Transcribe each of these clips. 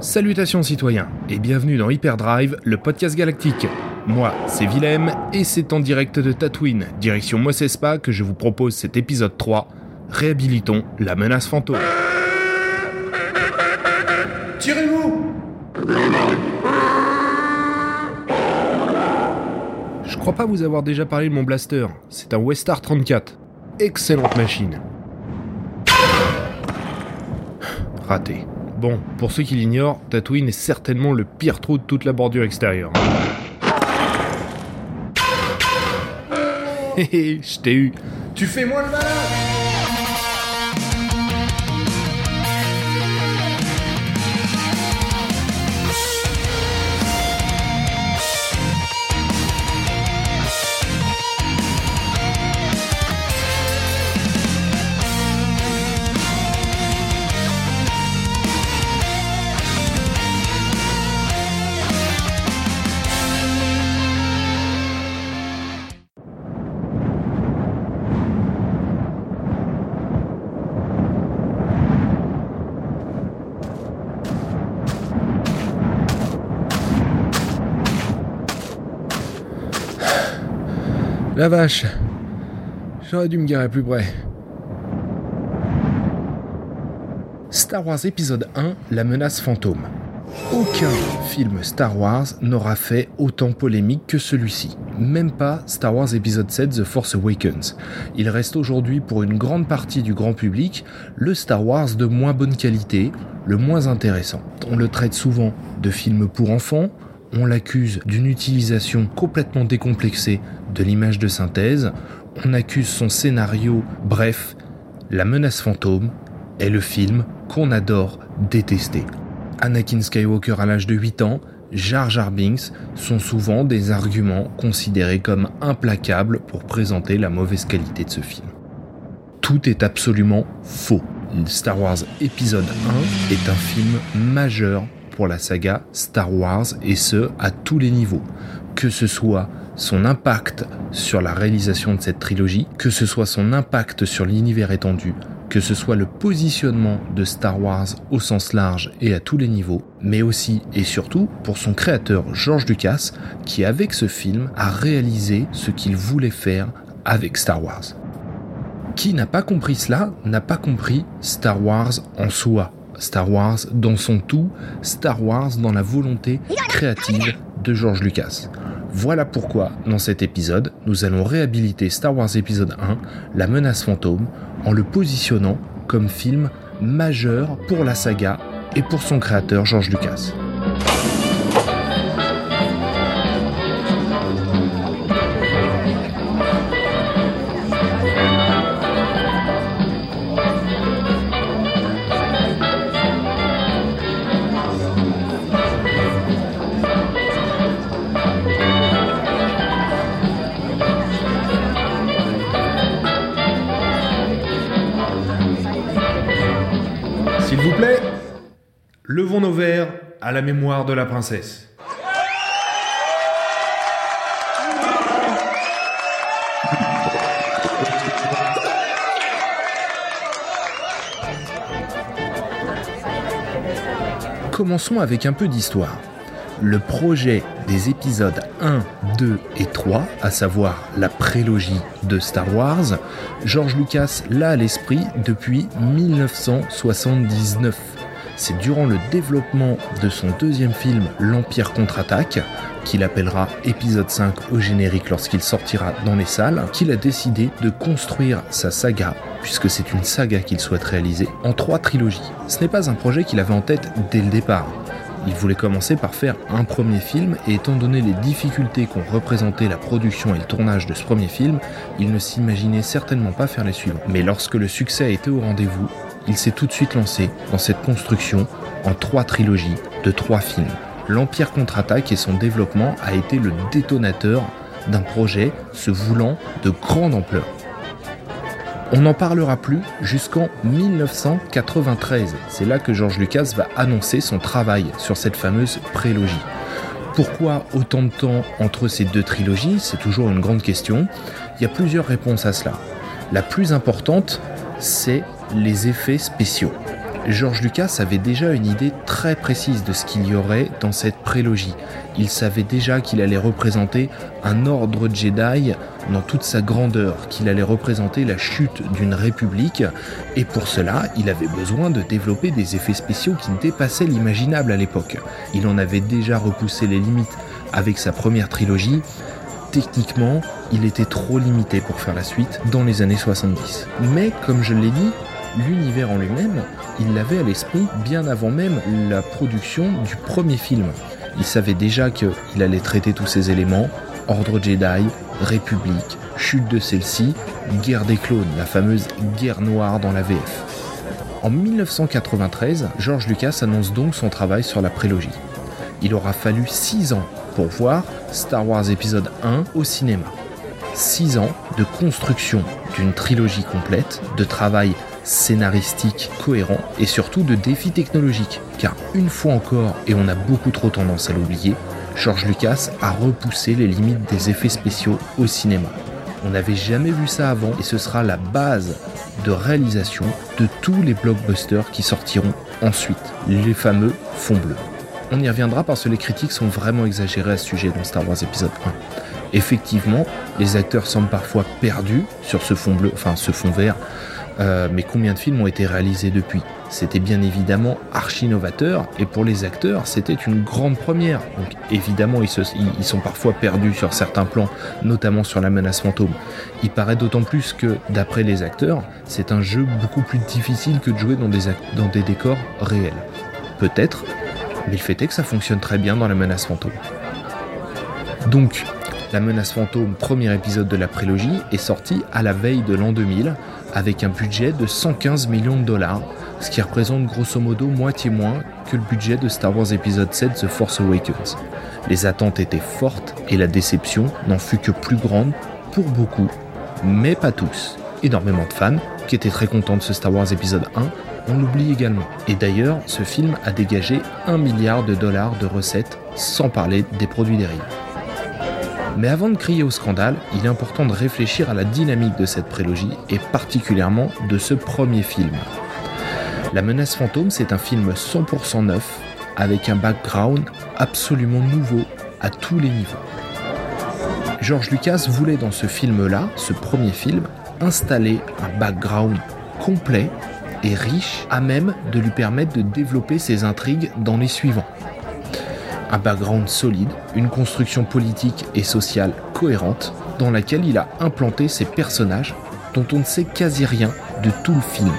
Salutations citoyens et bienvenue dans Hyperdrive, le podcast galactique. Moi, c'est Willem et c'est en direct de Tatooine, direction Mos Espa, que je vous propose cet épisode 3. Réhabilitons la menace fantôme. Tirez-vous Je crois pas vous avoir déjà parlé de mon blaster. C'est un Westar 34. Excellente machine. Raté. Bon, pour ceux qui l'ignorent, Tatooine est certainement le pire trou de toute la bordure extérieure. Hé je t'ai eu. Tu fais moi le malin La vache. J'aurais dû me garer plus près. Star Wars épisode 1, la menace fantôme. Aucun film Star Wars n'aura fait autant polémique que celui-ci. Même pas Star Wars épisode 7 The Force Awakens. Il reste aujourd'hui pour une grande partie du grand public le Star Wars de moins bonne qualité, le moins intéressant. On le traite souvent de film pour enfants, on l'accuse d'une utilisation complètement décomplexée de l'image de synthèse, on accuse son scénario, bref, La menace fantôme est le film qu'on adore détester. Anakin Skywalker à l'âge de 8 ans, Jar Jar Binks sont souvent des arguments considérés comme implacables pour présenter la mauvaise qualité de ce film. Tout est absolument faux. Star Wars épisode 1 est un film majeur pour la saga Star Wars et ce à tous les niveaux. Que ce soit son impact sur la réalisation de cette trilogie, que ce soit son impact sur l'univers étendu, que ce soit le positionnement de Star Wars au sens large et à tous les niveaux, mais aussi et surtout pour son créateur George Lucas qui avec ce film a réalisé ce qu'il voulait faire avec Star Wars. Qui n'a pas compris cela n'a pas compris Star Wars en soi. Star Wars dans son tout, Star Wars dans la volonté créative de George Lucas. Voilà pourquoi, dans cet épisode, nous allons réhabiliter Star Wars épisode 1, La menace fantôme, en le positionnant comme film majeur pour la saga et pour son créateur George Lucas. Levons nos verres à la mémoire de la princesse. Commençons avec un peu d'histoire. Le projet des épisodes 1, 2 et 3, à savoir la prélogie de Star Wars, George Lucas l'a à l'esprit depuis 1979. C'est durant le développement de son deuxième film L'Empire contre-attaque, qu'il appellera épisode 5 au générique lorsqu'il sortira dans les salles, qu'il a décidé de construire sa saga, puisque c'est une saga qu'il souhaite réaliser, en trois trilogies. Ce n'est pas un projet qu'il avait en tête dès le départ. Il voulait commencer par faire un premier film et étant donné les difficultés qu'ont représenté la production et le tournage de ce premier film, il ne s'imaginait certainement pas faire les suivants. Mais lorsque le succès a été au rendez-vous, il s'est tout de suite lancé dans cette construction en trois trilogies de trois films. L'Empire contre-attaque et son développement a été le détonateur d'un projet se voulant de grande ampleur. On n'en parlera plus jusqu'en 1993. C'est là que George Lucas va annoncer son travail sur cette fameuse prélogie. Pourquoi autant de temps entre ces deux trilogies? C'est toujours une grande question. Il y a plusieurs réponses à cela. La plus importante, c'est les effets spéciaux. George Lucas avait déjà une idée très précise de ce qu'il y aurait dans cette prélogie. Il savait déjà qu'il allait représenter un ordre Jedi dans toute sa grandeur, qu'il allait représenter la chute d'une république, et pour cela, il avait besoin de développer des effets spéciaux qui dépassaient l'imaginable à l'époque. Il en avait déjà repoussé les limites avec sa première trilogie, techniquement, il était trop limité pour faire la suite dans les années 70. Mais, comme je l'ai dit, l'univers en lui-même, il l'avait à l'esprit bien avant même la production du premier film. Il savait déjà qu'il allait traiter tous ces éléments, ordre Jedi, République, chute de celle-ci, guerre des clones, la fameuse guerre noire dans la VF. En 1993, George Lucas annonce donc son travail sur la prélogie. Il aura fallu 6 ans pour voir Star Wars épisode 1 au cinéma. 6 ans de construction d'une trilogie complète, de travail scénaristique cohérent et surtout de défis technologiques. Car une fois encore, et on a beaucoup trop tendance à l'oublier, George Lucas a repoussé les limites des effets spéciaux au cinéma. On n'avait jamais vu ça avant et ce sera la base de réalisation de tous les blockbusters qui sortiront ensuite, les fameux fonds bleus. On y reviendra parce que les critiques sont vraiment exagérées à ce sujet dans Star Wars épisode 1. Effectivement, les acteurs semblent parfois perdus sur ce fond bleu, enfin ce fond vert, euh, mais combien de films ont été réalisés depuis? C'était bien évidemment archi novateur, et pour les acteurs, c'était une grande première. Donc évidemment, ils, ils, sont parfois perdus sur certains plans, notamment sur la menace fantôme. Il paraît d'autant plus que, d'après les acteurs, c'est un jeu beaucoup plus difficile que de jouer dans des, dans des décors réels. Peut-être, mais le fait est que ça fonctionne très bien dans la menace fantôme. Donc, la menace fantôme, premier épisode de la prélogie, est sorti à la veille de l'an 2000 avec un budget de 115 millions de dollars, ce qui représente grosso modo moitié moins que le budget de Star Wars épisode 7 The Force Awakens. Les attentes étaient fortes et la déception n'en fut que plus grande pour beaucoup, mais pas tous. Énormément de fans qui étaient très contents de ce Star Wars épisode 1 on l'oublie également. Et d'ailleurs, ce film a dégagé 1 milliard de dollars de recettes, sans parler des produits dérivés. Mais avant de crier au scandale, il est important de réfléchir à la dynamique de cette prélogie et particulièrement de ce premier film. La menace fantôme, c'est un film 100% neuf, avec un background absolument nouveau à tous les niveaux. George Lucas voulait dans ce film-là, ce premier film, installer un background complet et riche à même de lui permettre de développer ses intrigues dans les suivants. Un background solide, une construction politique et sociale cohérente dans laquelle il a implanté ses personnages dont on ne sait quasi rien de tout le film.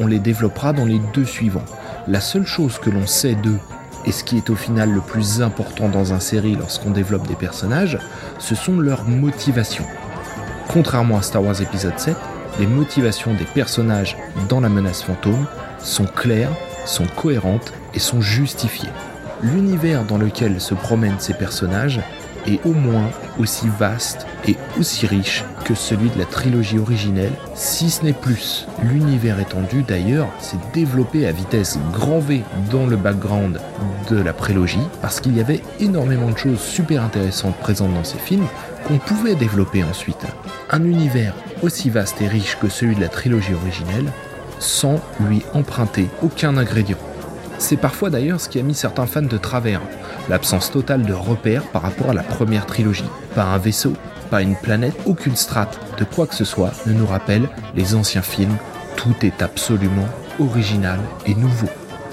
On les développera dans les deux suivants. La seule chose que l'on sait d'eux, et ce qui est au final le plus important dans un série lorsqu'on développe des personnages, ce sont leurs motivations. Contrairement à Star Wars épisode 7, les motivations des personnages dans la menace fantôme sont claires, sont cohérentes et sont justifiées. L'univers dans lequel se promènent ces personnages est au moins aussi vaste et aussi riche que celui de la trilogie originelle, si ce n'est plus. L'univers étendu d'ailleurs s'est développé à vitesse grand V dans le background de la prélogie parce qu'il y avait énormément de choses super intéressantes présentes dans ces films qu'on pouvait développer ensuite. Un univers aussi vaste et riche que celui de la trilogie originelle sans lui emprunter aucun ingrédient. C'est parfois d'ailleurs ce qui a mis certains fans de travers, l'absence totale de repères par rapport à la première trilogie. Pas un vaisseau, pas une planète, aucune strate de quoi que ce soit ne nous rappelle les anciens films. Tout est absolument original et nouveau.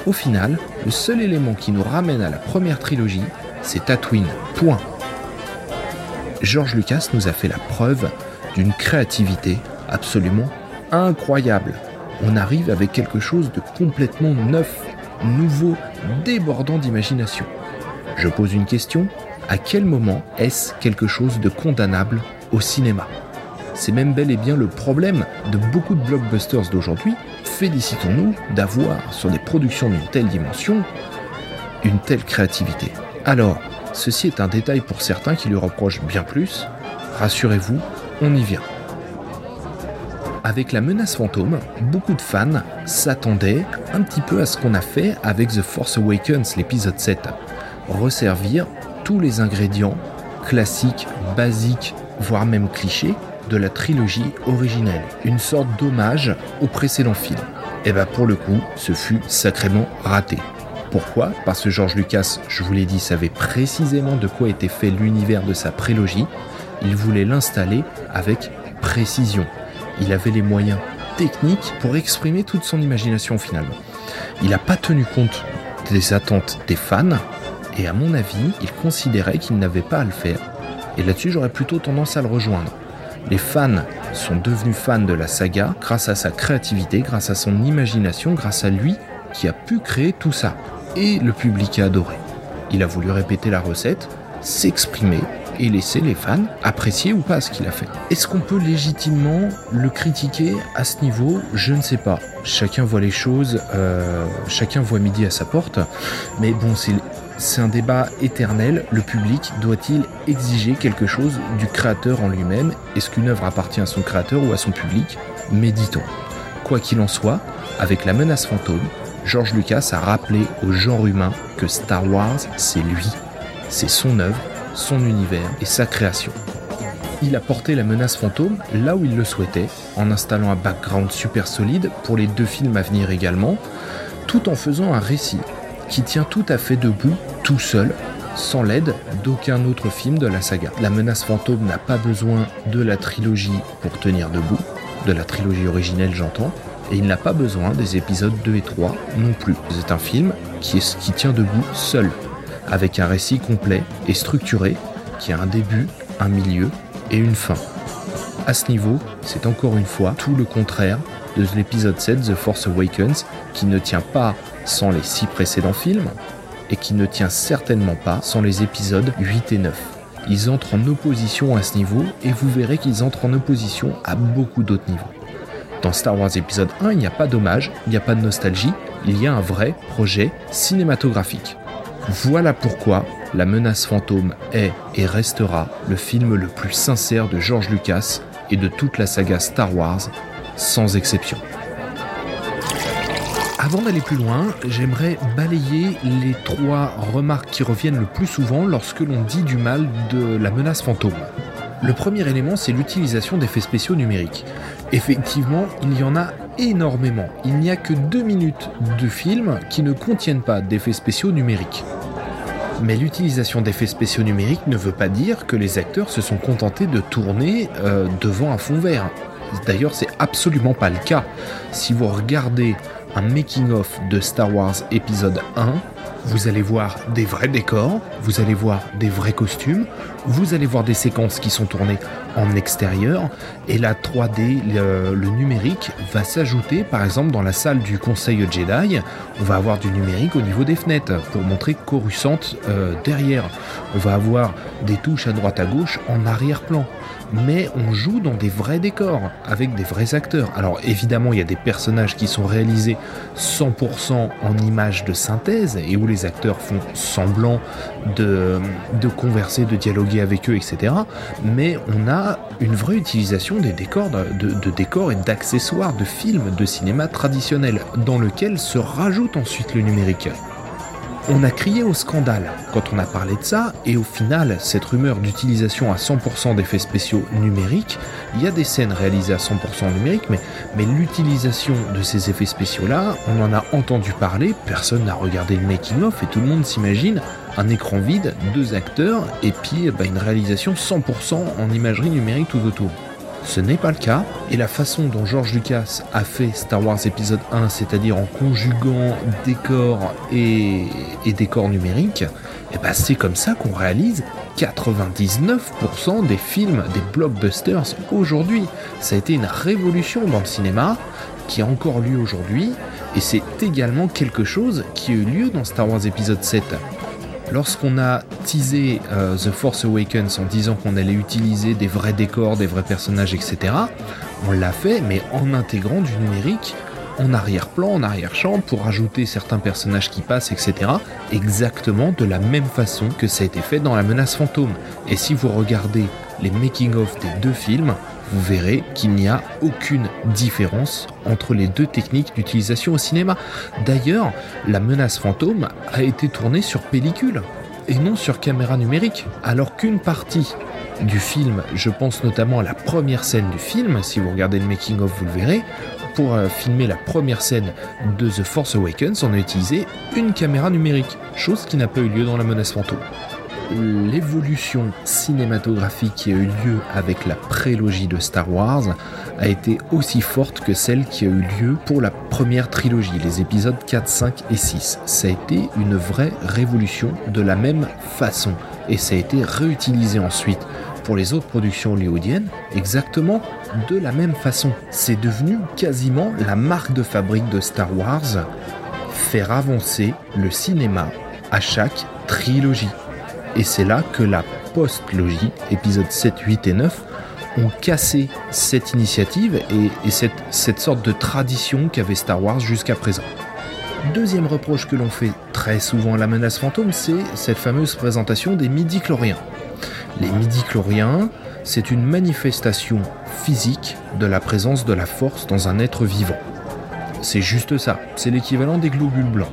Au final, le seul élément qui nous ramène à la première trilogie, c'est Tatooine. Point. George Lucas nous a fait la preuve d'une créativité absolument incroyable. On arrive avec quelque chose de complètement neuf, nouveau, débordant d'imagination. Je pose une question, à quel moment est-ce quelque chose de condamnable au cinéma? C'est même bel et bien le problème de beaucoup de blockbusters d'aujourd'hui. Félicitons-nous d'avoir sur des productions d'une telle dimension une telle créativité. Alors, ceci est un détail pour certains qui lui reprochent bien plus. Rassurez-vous, on y vient. Avec la menace fantôme, beaucoup de fans s'attendaient un petit peu à ce qu'on a fait avec The Force Awakens, l'épisode 7. Resservir tous les ingrédients classiques, basiques, voire même clichés de la trilogie originelle. Une sorte d'hommage au précédent film. Et bah pour le coup, ce fut sacrément raté. Pourquoi? Parce que George Lucas, je vous l'ai dit, savait précisément de quoi était fait l'univers de sa prélogie. Il voulait l'installer avec précision. Il avait les moyens techniques pour exprimer toute son imagination finalement. Il n'a pas tenu compte des attentes des fans, et à mon avis, il considérait qu'il n'avait pas à le faire. Et là-dessus, j'aurais plutôt tendance à le rejoindre. Les fans sont devenus fans de la saga grâce à sa créativité, grâce à son imagination, grâce à lui qui a pu créer tout ça. Et le public a adoré. Il a voulu répéter la recette, s'exprimer et laisser les fans apprécier ou pas ce qu'il a fait. Est-ce qu'on peut légitimement le critiquer à ce niveau? Je ne sais pas. Chacun voit les choses, euh, chacun voit midi à sa porte. Mais bon, c'est c'est un débat éternel. Le public doit-il exiger quelque chose du créateur en lui-même? Est-ce qu'une œuvre appartient à son créateur ou à son public? Méditons. Quoi qu'il en soit, avec la menace fantôme, George Lucas a rappelé au genre humain que Star Wars, c'est lui. C'est son œuvre, son univers et sa création. Il a porté la menace fantôme là où il le souhaitait, en installant un background super solide pour les deux films à venir également, tout en faisant un récit qui tient tout à fait debout, tout seul, sans l'aide d'aucun autre film de la saga. La menace fantôme n'a pas besoin de la trilogie pour tenir debout, de la trilogie originelle j'entends, et il n'a pas besoin des épisodes 2 et 3 non plus. C'est un film qui, est, qui tient debout seul, avec un récit complet et structuré qui a un début, un milieu et une fin. À ce niveau, c'est encore une fois tout le contraire de l'épisode 7 The Force Awakens qui ne tient pas sans les six précédents films et qui ne tient certainement pas sans les épisodes 8 et 9. Ils entrent en opposition à ce niveau et vous verrez qu'ils entrent en opposition à beaucoup d'autres niveaux. Dans Star Wars épisode 1, il n'y a pas d'hommage, il n'y a pas de nostalgie, il y a un vrai projet cinématographique. Voilà pourquoi La menace fantôme est et restera le film le plus sincère de George Lucas et de toute la saga Star Wars, sans exception. Avant d'aller plus loin, j'aimerais balayer les trois remarques qui reviennent le plus souvent lorsque l'on dit du mal de la menace fantôme. Le premier élément, c'est l'utilisation d'effets spéciaux numériques. Effectivement, il y en a énormément. Il n'y a que deux minutes de film qui ne contiennent pas d'effets spéciaux numériques. Mais l'utilisation d'effets spéciaux numériques ne veut pas dire que les acteurs se sont contentés de tourner euh, devant un fond vert. D'ailleurs, c'est absolument pas le cas. Si vous regardez un making-of de Star Wars épisode 1. Vous allez voir des vrais décors, vous allez voir des vrais costumes, vous allez voir des séquences qui sont tournées en extérieur, et la 3D, le, numérique, va s'ajouter par exemple dans la salle du Conseil Jedi. On va avoir du numérique au niveau des fenêtres pour montrer Coruscant euh, derrière. On va avoir des touches à droite à gauche en arrière-plan mais on joue dans des vrais décors, avec des vrais acteurs. Alors évidemment, il y a des personnages qui sont réalisés 100% en images de synthèse, et où les acteurs font semblant de, converser, de dialoguer avec eux, etc. Mais on a une vraie utilisation des décors, de, de décors et d'accessoires de films de cinéma traditionnels, dans lequel se rajoute ensuite le numérique. On a crié au scandale quand on a parlé de ça, et au final, cette rumeur d'utilisation à 100% d'effets spéciaux numériques, il y a des scènes réalisées à 100% numérique, mais, mais l'utilisation de ces effets spéciaux-là, on en a entendu parler, personne n'a regardé le making-of, et tout le monde s'imagine un écran vide, deux acteurs, et puis bah, une réalisation 100% en imagerie numérique tout autour. Ce n'est pas le cas, et la façon dont George Lucas a fait Star Wars épisode 1, c'est-à-dire en conjuguant décors et, décors numériques, et eh ben c'est comme ça qu'on réalise 99% des films, des blockbusters aujourd'hui. Ça a été une révolution dans le cinéma qui a encore lieu aujourd'hui, et c'est également quelque chose qui a eu lieu dans Star Wars épisode 7. Lorsqu'on a teasé euh, The Force Awakens en disant qu'on allait utiliser des vrais décors, des vrais personnages, etc., on l'a fait, mais en intégrant du numérique en arrière-plan, en arrière-champ, pour ajouter certains personnages qui passent, etc., exactement de la même façon que ça a été fait dans La menace fantôme. Et si vous regardez les making-of des deux films, vous verrez qu'il n'y a aucune différence entre les deux techniques d'utilisation au cinéma. D'ailleurs, la menace fantôme a été tournée sur pellicule et non sur caméra numérique, alors qu'une partie du film, je pense notamment à la première scène du film, si vous regardez le making-of vous le verrez, pour euh, filmer la première scène de The Force Awakens, on a utilisé une caméra numérique, chose qui n'a pas eu lieu dans la menace fantôme l'évolution cinématographique qui a eu lieu avec la prélogie de Star Wars a été aussi forte que celle qui a eu lieu pour la première trilogie, les épisodes 4, 5 et 6. Ça a été une vraie révolution de la même façon et ça a été réutilisé ensuite pour les autres productions hollywoodiennes exactement de la même façon. C'est devenu quasiment la marque de fabrique de Star Wars, faire avancer le cinéma à chaque trilogie. Et c'est là que la post-logie, épisodes 7, 8 et 9, ont cassé cette initiative et, cette, cette sorte de tradition qu'avait Star Wars jusqu'à présent. Deuxième reproche que l'on fait très souvent à la menace fantôme, c'est cette fameuse présentation des midi-chloriens. Les midi-chloriens, c'est une manifestation physique de la présence de la force dans un être vivant. C'est juste ça, c'est l'équivalent des globules blancs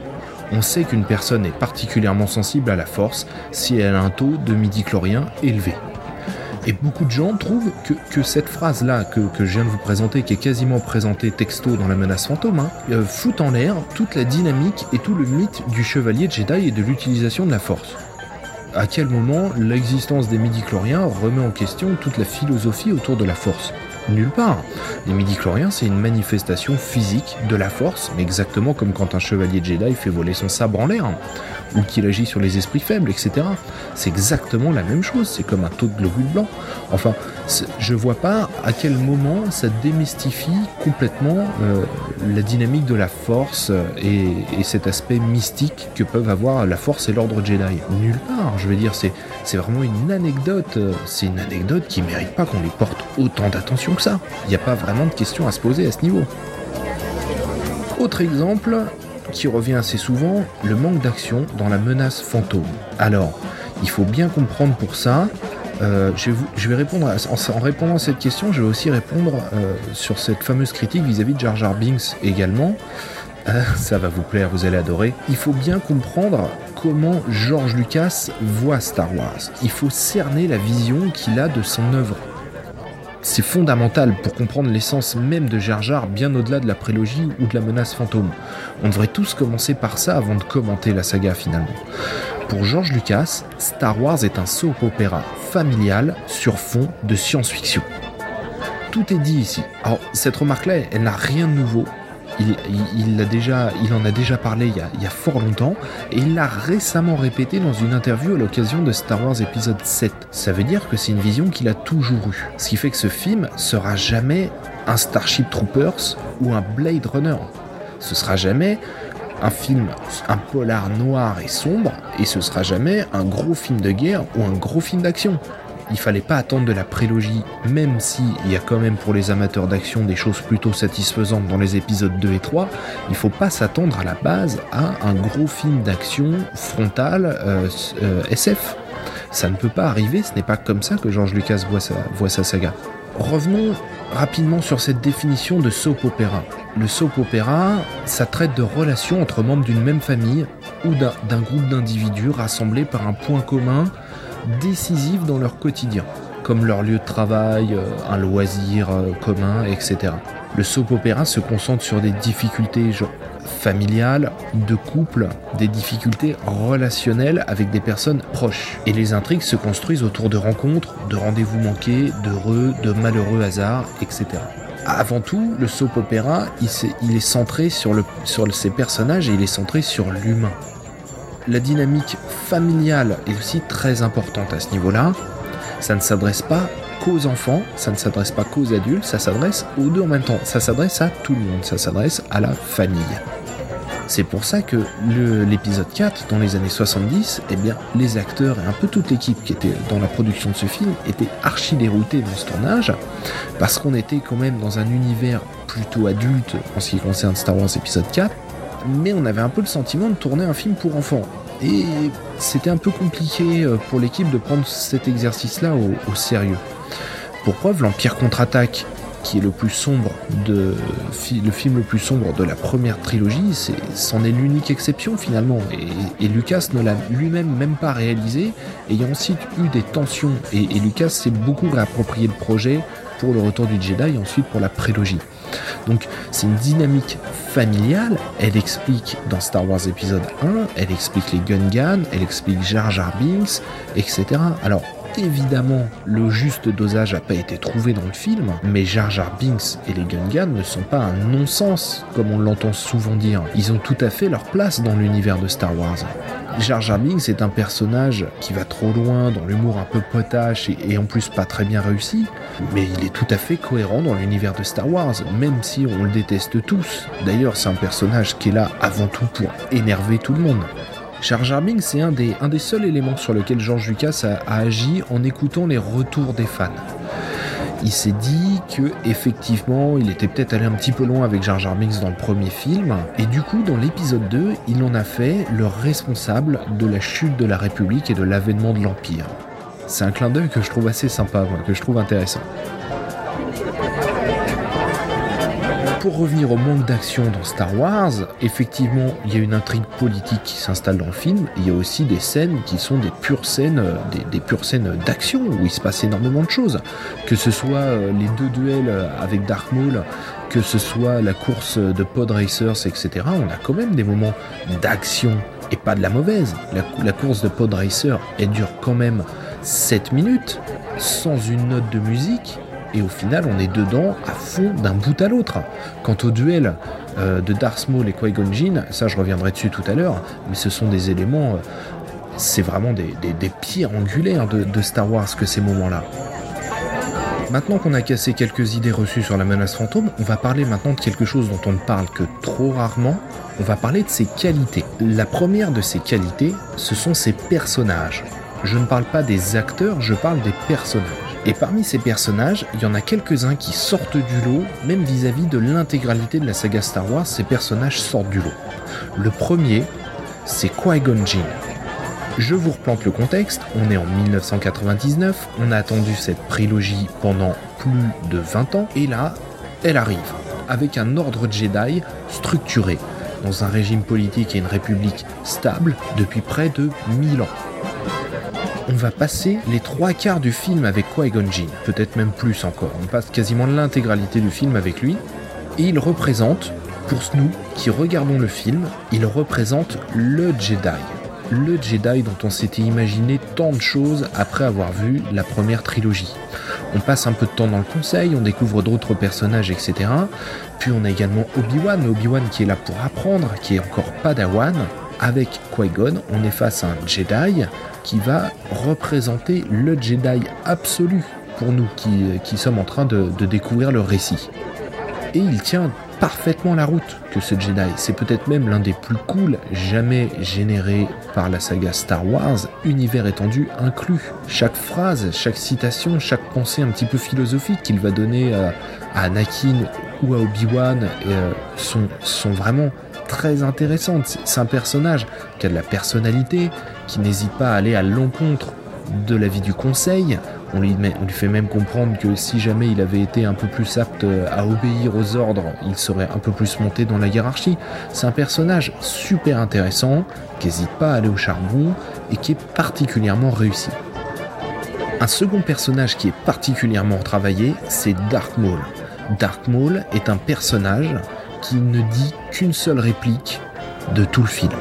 on sait qu'une personne est particulièrement sensible à la force si elle a un taux de midi-chlorien élevé. Et beaucoup de gens trouvent que, cette phrase-là que, je viens de vous présenter, qui est quasiment présentée texto dans la menace fantôme, hein, euh, fout en l'air toute la dynamique et tout le mythe du chevalier Jedi et de l'utilisation de la force. À quel moment l'existence des midi-chloriens remet en question toute la philosophie autour de la force? Nulle part. Les midi-chloriens, c'est une manifestation physique de la force, mais exactement comme quand un chevalier Jedi fait voler son sabre en l'air ou qu'il agit sur les esprits faibles, etc. C'est exactement la même chose, c'est comme un taux de globule blanc. Enfin, je vois pas à quel moment ça démystifie complètement euh, la dynamique de la force euh, et, cet aspect mystique que peuvent avoir la force et l'ordre Jedi. Nulle part, je veux dire, c'est, vraiment une anecdote, euh, c'est une anecdote qui mérite pas qu'on lui porte autant d'attention que ça. Il n'y a pas vraiment de questions à se poser à ce niveau. Autre exemple, qui revient assez souvent, le manque d'action dans la menace fantôme. Alors, il faut bien comprendre pour ça, euh, je, vais, répondre en, répondant à cette question, je vais aussi répondre euh, sur cette fameuse critique vis-à-vis de Jar Jar Binks également. Euh, ça va vous plaire, vous allez adorer. Il faut bien comprendre comment George Lucas voit Star Wars. Il faut cerner la vision qu'il a de son œuvre c'est fondamental pour comprendre l'essence même de Jar Jar bien au-delà de la prélogie ou de la menace fantôme. On devrait tous commencer par ça avant de commenter la saga finalement. Pour George Lucas, Star Wars est un soap opéra familial sur fond de science-fiction. Tout est dit ici. Alors cette remarque-là, elle n'a rien de nouveau, il, déjà, il en a déjà parlé il y a, fort longtemps et il l'a récemment répété dans une interview à l'occasion de Star Wars épisode 7. Ça veut dire que c'est une vision qu'il a toujours eue. Ce qui fait que ce film sera jamais un Starship Troopers ou un Blade Runner. Ce sera jamais un film, un polar noir et sombre, et ce sera jamais un gros film de guerre ou un gros film d'action il fallait pas attendre de la prélogie, même si il y a quand même pour les amateurs d'action des choses plutôt satisfaisantes dans les épisodes 2 et 3, il faut pas s'attendre à la base à un gros film d'action frontal euh, euh, SF. Ça ne peut pas arriver, ce n'est pas comme ça que George Lucas voit sa saga. Revenons rapidement sur cette définition de soap opéra. Le soap opéra, ça traite de relations entre membres d'une même famille ou d'un groupe d'individus rassemblés par un point commun décisives dans leur quotidien, comme leur lieu de travail, euh, un loisir euh, commun, etc. Le soap opéra se concentre sur des difficultés familiales, de couple, des difficultés relationnelles avec des personnes proches. Et les intrigues se construisent autour de rencontres, de rendez-vous manqués, d'heureux, de malheureux hasards, etc. Avant tout, le soap opéra, il, est, centré sur, sur ces personnages et il est centré sur l'humain la dynamique familiale est aussi très importante à ce niveau-là. Ça ne s'adresse pas qu'aux enfants, ça ne s'adresse pas qu'aux adultes, ça s'adresse aux deux en même temps. Ça s'adresse à tout le monde, ça s'adresse à la famille. C'est pour ça que l'épisode 4, dans les années 70, eh bien, les acteurs et un peu toute l'équipe qui était dans la production de ce film étaient archi déroutés dans ce tournage, parce qu'on était quand même dans un univers plutôt adulte en ce qui concerne Star Wars épisode 4, mais on avait un peu le sentiment de tourner un film pour enfants. Et c'était un peu compliqué euh, pour l'équipe de prendre cet exercice-là au, sérieux. Pour preuve, l'Empire contre-attaque, qui est le plus sombre de le film le plus sombre de la première trilogie, c'en est, l'unique exception finalement. Et, Lucas ne l'a lui-même même pas réalisé, ayant ensuite eu des tensions. Et, et Lucas s'est beaucoup réapproprié le projet pour le retour du Jedi et ensuite pour la prélogie. Donc c'est une dynamique familiale, elle explique dans Star Wars épisode 1, elle explique les Gungans, elle explique Jar Jar Binks, etc. Alors Évidemment, le juste dosage n'a pas été trouvé dans le film, mais Jar Jar Binks et les Gungans ne sont pas un non-sens, comme on l'entend souvent dire. Ils ont tout à fait leur place dans l'univers de Star Wars. Jar Jar Binks est un personnage qui va trop loin, dans l'humour un peu potache et, en plus pas très bien réussi, mais il est tout à fait cohérent dans l'univers de Star Wars, même si on le déteste tous. D'ailleurs, c'est un personnage qui est là avant tout pour énerver tout le monde. Jar Jar c'est un des, seuls éléments sur lequel George Lucas a, agi en écoutant les retours des fans. Il s'est dit que effectivement, il était peut-être allé un petit peu loin avec Jar Jar dans le premier film, et du coup, dans l'épisode 2, il en a fait le responsable de la chute de la République et de l'avènement de l'Empire. C'est un clin d'œil que je trouve assez sympa, que je trouve intéressant. Pour revenir au manque d'action dans Star Wars, effectivement, il y a une intrigue politique qui s'installe dans le film. Il y a aussi des scènes qui sont des pures scènes, des, pures scènes d'action où il se passe énormément de choses. Que ce soit euh, les deux duels avec Dark Maul, que ce soit la course de pod racers, etc. On a quand même des moments d'action et pas de la mauvaise. La, la course de pod racer, elle dure quand même 7 minutes sans une note de musique et au final on est dedans à fond d'un bout à l'autre. Quant au duel euh, de Darth Maul et Qui-Gon ça je reviendrai dessus tout à l'heure, mais ce sont des éléments, euh, c'est vraiment des, pierres angulaires de, de Star Wars que ces moments-là. Maintenant qu'on a cassé quelques idées reçues sur la menace fantôme, on va parler maintenant de quelque chose dont on ne parle que trop rarement. On va parler de ses qualités. La première de ses qualités, ce sont ses personnages. Je ne parle pas des acteurs, je parle des personnages. Et parmi ces personnages, il y en a quelques-uns qui sortent du lot, même vis-à-vis de l'intégralité de la saga Star Wars, ces personnages sortent du lot. Le premier, c'est Qui-Gon Jinn. Je vous replante le contexte, on est en 1999, on a attendu cette trilogie pendant plus de 20 ans, et là, elle arrive, avec un ordre Jedi structuré, dans un régime politique et une république stable depuis près de 1000 ans on va passer les trois quarts du film avec Qui-Gon Jinn, peut-être même plus encore. On passe quasiment l'intégralité du film avec lui, et il représente, pour nous qui regardons le film, il représente le Jedi. Le Jedi dont on s'était imaginé tant de choses après avoir vu la première trilogie. On passe un peu de temps dans le conseil, on découvre d'autres personnages, etc. Puis on a également Obi-Wan, Obi-Wan qui est là pour apprendre, qui est encore Padawan. Avec Qui-Gon, on est face à un Jedi qui va représenter le Jedi absolu pour nous qui, sommes en train de, découvrir le récit. Et il tient parfaitement la route que ce Jedi. C'est peut-être même l'un des plus cools jamais générés par la saga Star Wars, univers étendu inclus. Chaque phrase, chaque citation, chaque pensée un petit peu philosophique qu'il va donner à, Anakin ou à Obi-Wan euh, sont, sont vraiment très intéressantes. C'est un personnage qui a de la personnalité, qui n'hésite pas à aller à l'encontre de la vie du conseil. On lui, on lui, fait même comprendre que si jamais il avait été un peu plus apte à obéir aux ordres, il serait un peu plus monté dans la hiérarchie. C'est un personnage super intéressant, qui n'hésite pas à aller au charbon et qui est particulièrement réussi. Un second personnage qui est particulièrement travaillé, c'est Dark Maul. Dark Maul est un personnage qui ne dit qu'une seule réplique de tout le film.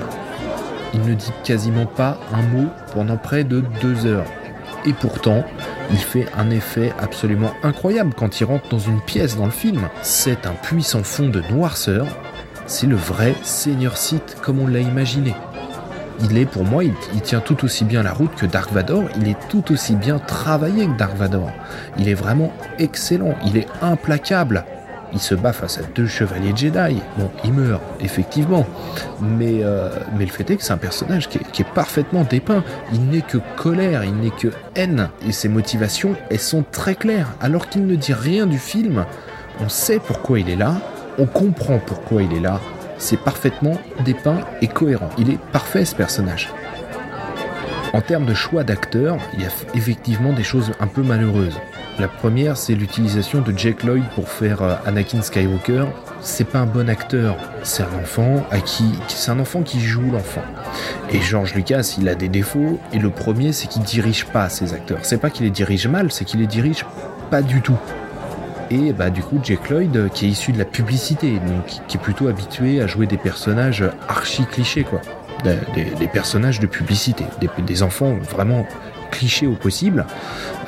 Il ne dit quasiment pas un mot pendant près de deux heures. Et pourtant, il fait un effet absolument incroyable quand il rentre dans une pièce dans le film. C'est un puissant fond de noirceur. C'est le vrai Seigneur Sith comme on l'a imaginé. Il est pour moi, il, il, tient tout aussi bien la route que Dark Vador, il est tout aussi bien travaillé que Dark Vador. Il est vraiment excellent, il est implacable il se bat face à deux chevaliers Jedi. Bon, il meurt, effectivement. Mais, euh, mais le fait est que c'est un personnage qui est, parfaitement dépeint. Il n'est que colère, il n'est que haine. Et ses motivations, elles sont très claires. Alors qu'il ne dit rien du film, on sait pourquoi il est là, on comprend pourquoi il est là. C'est parfaitement dépeint et cohérent. Il est parfait ce personnage. En termes de choix d'acteurs, il y a effectivement des choses un peu malheureuses. La première, c'est l'utilisation de Jake Lloyd pour faire euh, Anakin Skywalker. C'est pas un bon acteur, c'est un enfant qui, joue l'enfant. Et George Lucas, il a des défauts. Et le premier, c'est qu'il dirige pas ses acteurs. C'est pas qu'il les dirige mal, c'est qu'il les dirige pas du tout. Et bah du coup Jack Lloyd euh, qui est issu de la publicité, qui est plutôt habitué à jouer des personnages archi clichés quoi. Des, personnages de publicité, des enfants vraiment cliché au possible,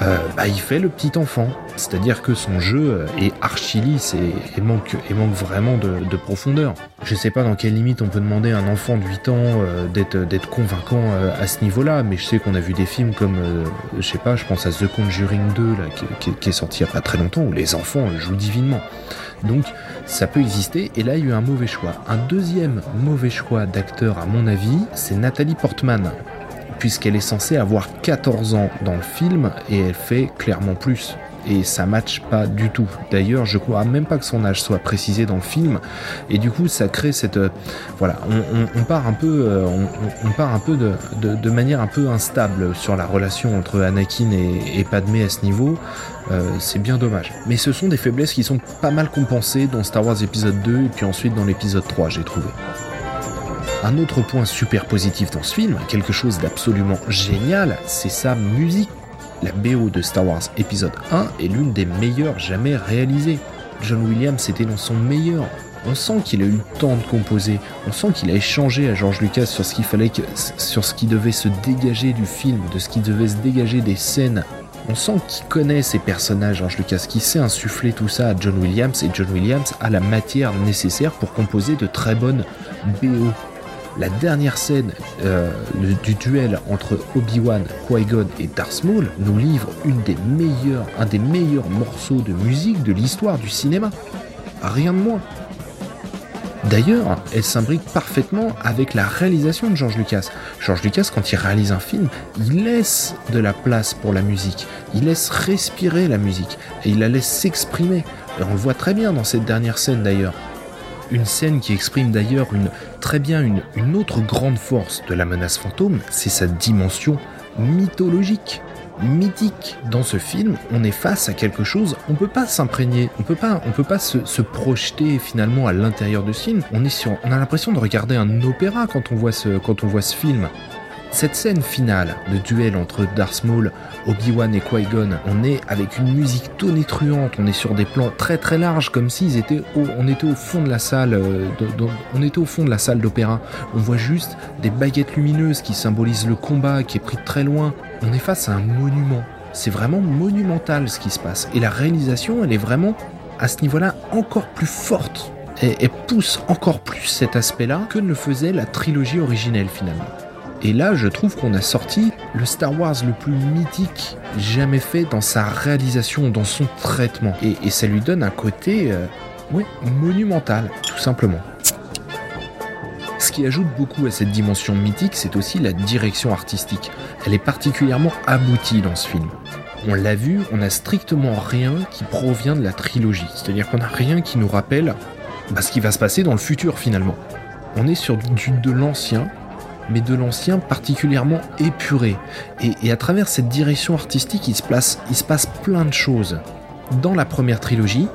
euh, bah, il fait le petit enfant. C'est-à-dire que son jeu est archi lisse et, manque, vraiment de, profondeur. Je sais pas dans quelle limite on peut demander à un enfant de 8 ans euh, d'être convaincant euh, à ce niveau-là, mais je sais qu'on a vu des films comme, je sais pas, je pense à The Conjuring 2, là, qui, est sorti il très longtemps, où les enfants jouent divinement. Donc ça peut exister, et là il y a eu un mauvais choix. Un deuxième mauvais choix d'acteur à mon avis, c'est Nathalie Portman puisqu'elle est censée avoir 14 ans dans le film et elle fait clairement plus. Et ça matche pas du tout. D'ailleurs, je crois même pas que son âge soit précisé dans le film. Et du coup, ça crée cette. Euh, voilà, on, part un peu, euh, de, manière un peu instable sur la relation entre Anakin et, Padmé à ce niveau. Euh, c'est bien dommage. Mais ce sont des faiblesses qui sont pas mal compensées dans Star Wars épisode 2 et puis ensuite dans l'épisode 3, j'ai trouvé. Un autre point super positif dans ce film, quelque chose d'absolument génial, c'est sa musique. La BO de Star Wars épisode 1 est l'une des meilleures jamais réalisées. John Williams était dans son meilleur. On sent qu'il a eu le temps de composer, on sent qu'il a échangé à George Lucas sur ce qu'il sur ce qui devait se dégager du film, de ce qui devait se dégager des scènes. On sent qu'il connaît ses personnages, George Lucas, qui sait insuffler tout ça à John Williams, et John Williams a la matière nécessaire pour composer de très bonnes BO la dernière scène euh, du duel entre Obi-Wan, Qui-Gon et Darth Maul nous livre un des meilleurs morceaux de musique de l'histoire du cinéma. Rien de moins. D'ailleurs, elle s'imbrique parfaitement avec la réalisation de George Lucas. George Lucas, quand il réalise un film, il laisse de la place pour la musique, il laisse respirer la musique, et il la laisse s'exprimer. Et on le voit très bien dans cette dernière scène d'ailleurs. Une scène qui exprime d'ailleurs une, très bien une, autre grande force de la menace fantôme, c'est sa dimension mythologique mythique. Dans ce film, on est face à quelque chose, on peut pas s'imprégner, on peut pas, on peut pas se, se projeter finalement à l'intérieur de ce film. On est sur, on a l'impression de regarder un opéra quand on voit ce, quand on voit ce film. Cette scène finale, de duel entre Darth Maul, Obi-Wan et Qui-Gon, on est avec une musique tonitruante, on est sur des plans très très larges, comme s'ils étaient au, on était au fond de la salle, euh, on était au fond de la salle d'opéra. On voit juste des baguettes lumineuses qui symbolisent le combat qui est pris de très loin. On est face à un monument. C'est vraiment monumental ce qui se passe. Et la réalisation, elle est vraiment à ce niveau-là encore plus forte. Et, pousse encore plus cet aspect-là que ne faisait la trilogie originelle finalement. Et là, je trouve qu'on a sorti le Star Wars le plus mythique jamais fait dans sa réalisation, dans son traitement. Et, ça lui donne un côté, euh, monumental, tout simplement. Ce qui ajoute beaucoup à cette dimension mythique, c'est aussi la direction artistique. Elle est particulièrement aboutie dans ce film. On l'a vu, on n'a strictement rien qui provient de la trilogie. C'est-à-dire qu'on n'a rien qui nous rappelle bah, ce qui va se passer dans le futur finalement. On est sur du, de l'ancien, mais de l'ancien particulièrement épuré. Et, à travers cette direction artistique, il se, place, passe plein de choses. Dans la première trilogie,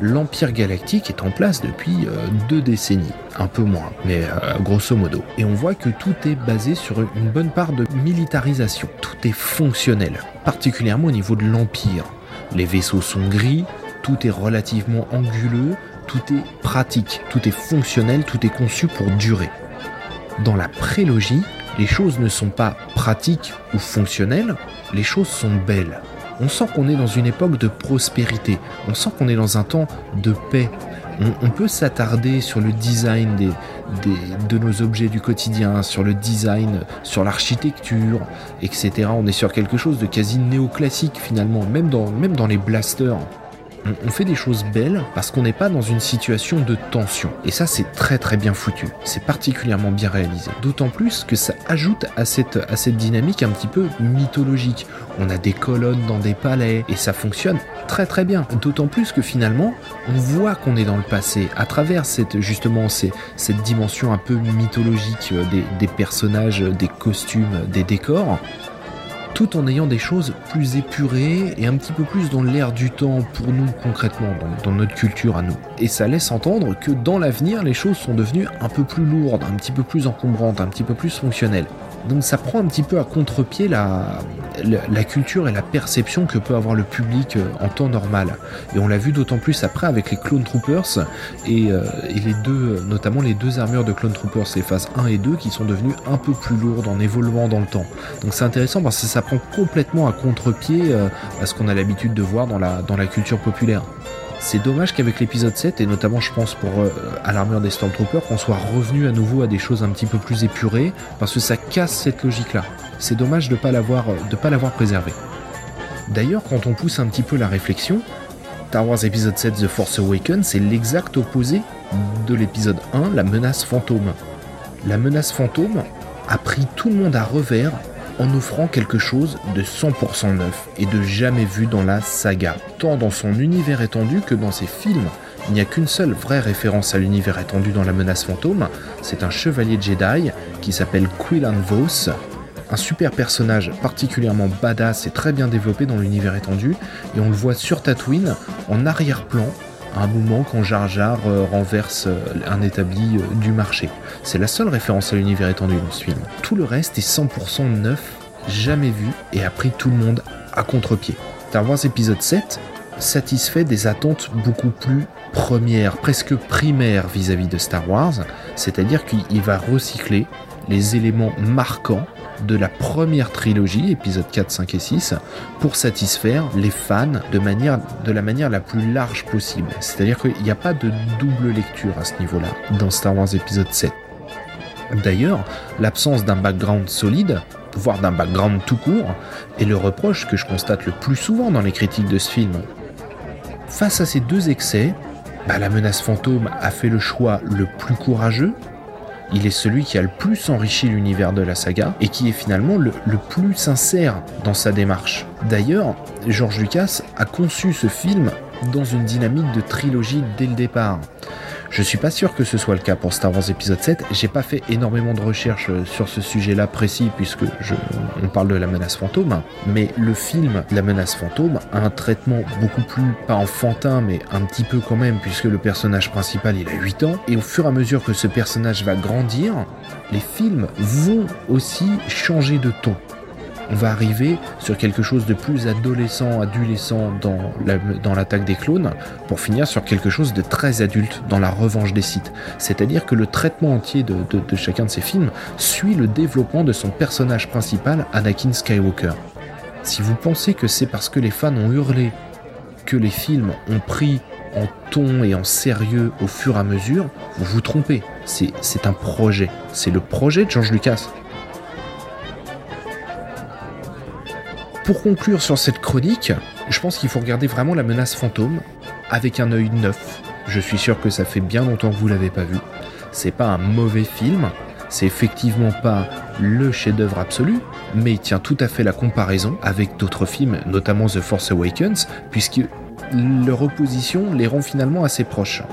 l'Empire galactique est en place depuis euh, deux décennies, un peu moins, mais euh, grosso modo. Et on voit que tout est basé sur une bonne part de militarisation. Tout est fonctionnel, particulièrement au niveau de l'Empire. Les vaisseaux sont gris, tout est relativement anguleux, tout est pratique, tout est fonctionnel, tout est conçu pour durer dans la prélogie, les choses ne sont pas pratiques ou fonctionnelles, les choses sont belles. On sent qu'on est dans une époque de prospérité, on sent qu'on est dans un temps de paix. On, peut s'attarder sur le design des, de nos objets du quotidien, sur le design, sur l'architecture, etc. On est sur quelque chose de quasi néoclassique finalement, même dans, même dans les blasters on, fait des choses belles parce qu'on n'est pas dans une situation de tension. Et ça, c'est très très bien foutu. C'est particulièrement bien réalisé. D'autant plus que ça ajoute à cette, dynamique un petit peu mythologique. On a des colonnes dans des palais et ça fonctionne très très bien. D'autant plus que finalement, on voit qu'on est dans le passé à travers cette justement cette dimension un peu mythologique euh, des, des personnages, des costumes, des décors tout en ayant des choses plus épurées et un petit peu plus dans l'air du temps pour nous concrètement, dans, notre culture à nous. Et ça laisse entendre que dans l'avenir, les choses sont devenues un peu plus lourdes, un petit peu plus encombrantes, un petit peu plus fonctionnelles. Donc ça prend un petit peu à contre-pied la, la, culture et la perception que peut avoir le public euh, en temps normal. Et on l'a vu d'autant plus après avec les Clone Troopers et, euh, et, les deux, notamment les deux armures de Clone Troopers, les phases 1 et 2, qui sont devenues un peu plus lourdes en évoluant dans le temps. Donc c'est intéressant parce que ça prend complètement à contre-pied euh, à ce qu'on a l'habitude de voir dans la, dans la culture populaire. C'est dommage qu'avec l'épisode 7, et notamment je pense pour euh, à l'armure des Stormtroopers, qu'on soit revenu à nouveau à des choses un petit peu plus épurées, parce que ça casse cette logique-là. C'est dommage de ne pas l'avoir préservé. D'ailleurs, quand on pousse un petit peu la réflexion, Star Wars épisode 7 The Force Awakens, c'est l'exact opposé de l'épisode 1, la menace fantôme. La menace fantôme a pris tout le monde à revers en offrant quelque chose de 100% neuf et de jamais vu dans la saga, tant dans son univers étendu que dans ses films. Il n'y a qu'une seule vraie référence à l'univers étendu dans la menace fantôme, c'est un chevalier Jedi qui s'appelle Quillan Vos, un super personnage particulièrement badass et très bien développé dans l'univers étendu, et on le voit sur Tatooine en arrière-plan un moment quand Jar Jar euh, renverse euh, un établi euh, du marché. C'est la seule référence à l'univers étendu dans ce film. Tout le reste est 100% neuf, jamais vu et a pris tout le monde à contre-pied. Star Wars épisode 7 satisfait des attentes beaucoup plus premières, presque primaires vis-à-vis -vis de Star Wars, c'est-à-dire qu'il va recycler les éléments marquants de la première trilogie, épisodes 4, 5 et 6, pour satisfaire les fans de la manière la plus large possible. C'est-à-dire qu'il n'y a pas de double lecture à ce niveau-là dans Star Wars épisode 7. D'ailleurs, l'absence d'un background solide, voire d'un background tout court, est le reproche que je constate le plus souvent dans les critiques de ce film. Face à ces deux excès, bah, la menace fantôme a fait le choix le plus courageux il est celui qui a le plus enrichi l'univers de la saga et qui est finalement le, plus sincère dans sa démarche. D'ailleurs, George Lucas a conçu ce film dans une dynamique de trilogie dès le départ. Je suis pas sûr que ce soit le cas pour Star Wars épisode 7. J'ai pas fait énormément de recherches euh, sur ce sujet-là précis puisque on parle de la menace fantôme. Mais le film La menace fantôme a un traitement beaucoup plus, pas enfantin, mais un petit peu quand même puisque le personnage principal il a 8 ans. Et au fur et à mesure que ce personnage va grandir, les films vont aussi changer de ton on va arriver sur quelque chose de plus adolescent, adolescent dans, l'attaque des clones, pour finir sur quelque chose de très adulte dans la revanche des sites. C'est-à-dire que le traitement entier de, de chacun de ces films suit le développement de son personnage principal, Anakin Skywalker. Si vous pensez que c'est parce que les fans ont hurlé que les films ont pris en ton et en sérieux au fur et à mesure, vous vous trompez. C'est un projet. C'est le projet de George Lucas. Pour conclure sur cette chronique, je pense qu'il faut regarder vraiment la menace fantôme avec un œil neuf. Je suis sûr que ça fait bien longtemps que vous l'avez pas vu. C'est pas un mauvais film, c'est effectivement pas le chef-d'œuvre absolu, mais il tient tout à fait la comparaison avec d'autres films, notamment The Force Awakens, puisque leur opposition les rend finalement assez proches.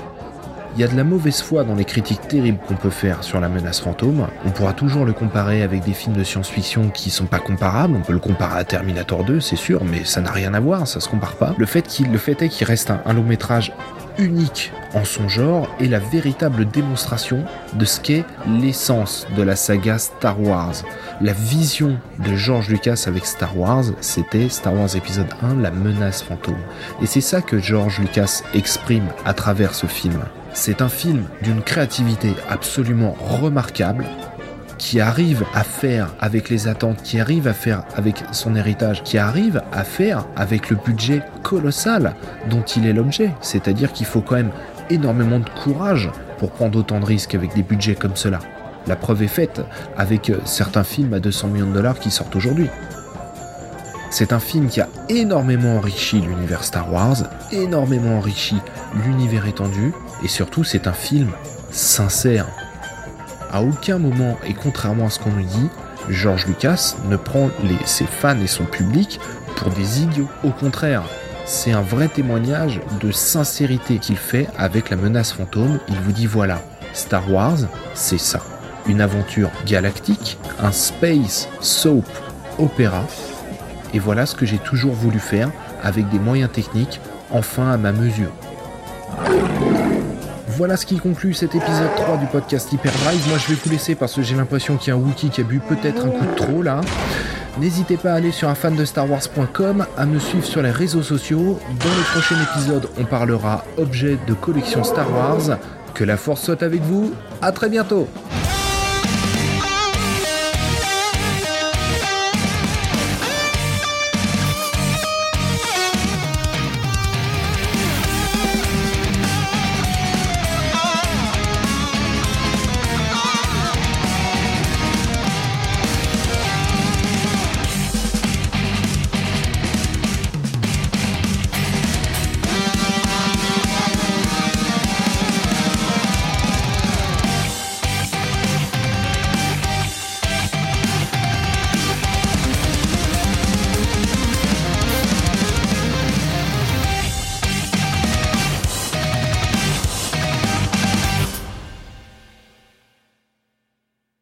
Il y a de la mauvaise foi dans les critiques terribles qu'on peut faire sur la menace fantôme. On pourra toujours le comparer avec des films de science-fiction qui sont pas comparables. On peut le comparer à Terminator 2, c'est sûr, mais ça n'a rien à voir, ça se compare pas. Le fait, qu'il, le fait est qu'il reste un, long métrage unique en son genre et la véritable démonstration de ce qu'est l'essence de la saga Star Wars. La vision de George Lucas avec Star Wars, c'était Star Wars épisode 1, la menace fantôme. Et c'est ça que George Lucas exprime à travers ce film. C'est un film d'une créativité absolument remarquable qui arrive à faire avec les attentes, qui arrive à faire avec son héritage, qui arrive à faire avec le budget colossal dont il est l'objet. C'est-à-dire qu'il faut quand même énormément de courage pour prendre autant de risques avec des budgets comme cela. La preuve est faite avec certains films à 200 millions de dollars qui sortent aujourd'hui. C'est un film qui a énormément enrichi l'univers Star Wars, énormément enrichi l'univers étendu, et surtout c'est un film sincère. À aucun moment, et contrairement à ce qu'on nous dit, George Lucas ne prend ses fans et son public pour des idiots. Au contraire, c'est un vrai témoignage de sincérité qu'il fait avec la menace fantôme. Il vous dit voilà, Star Wars, c'est ça. Une aventure galactique, un space soap opéra et voilà ce que j'ai toujours voulu faire avec des moyens techniques enfin à ma mesure. Voilà ce qui conclut cet épisode 3 du podcast Hyperdrive. Moi je vais vous laisser parce que j'ai l'impression qu'il y a un Wookie qui a bu peut-être un coup de trop là. N'hésitez pas à aller sur un fan de Star Wars.com, à me suivre sur les réseaux sociaux. Dans le prochain épisode, on parlera objet de collection Star Wars. Que la force soit avec vous. À très bientôt.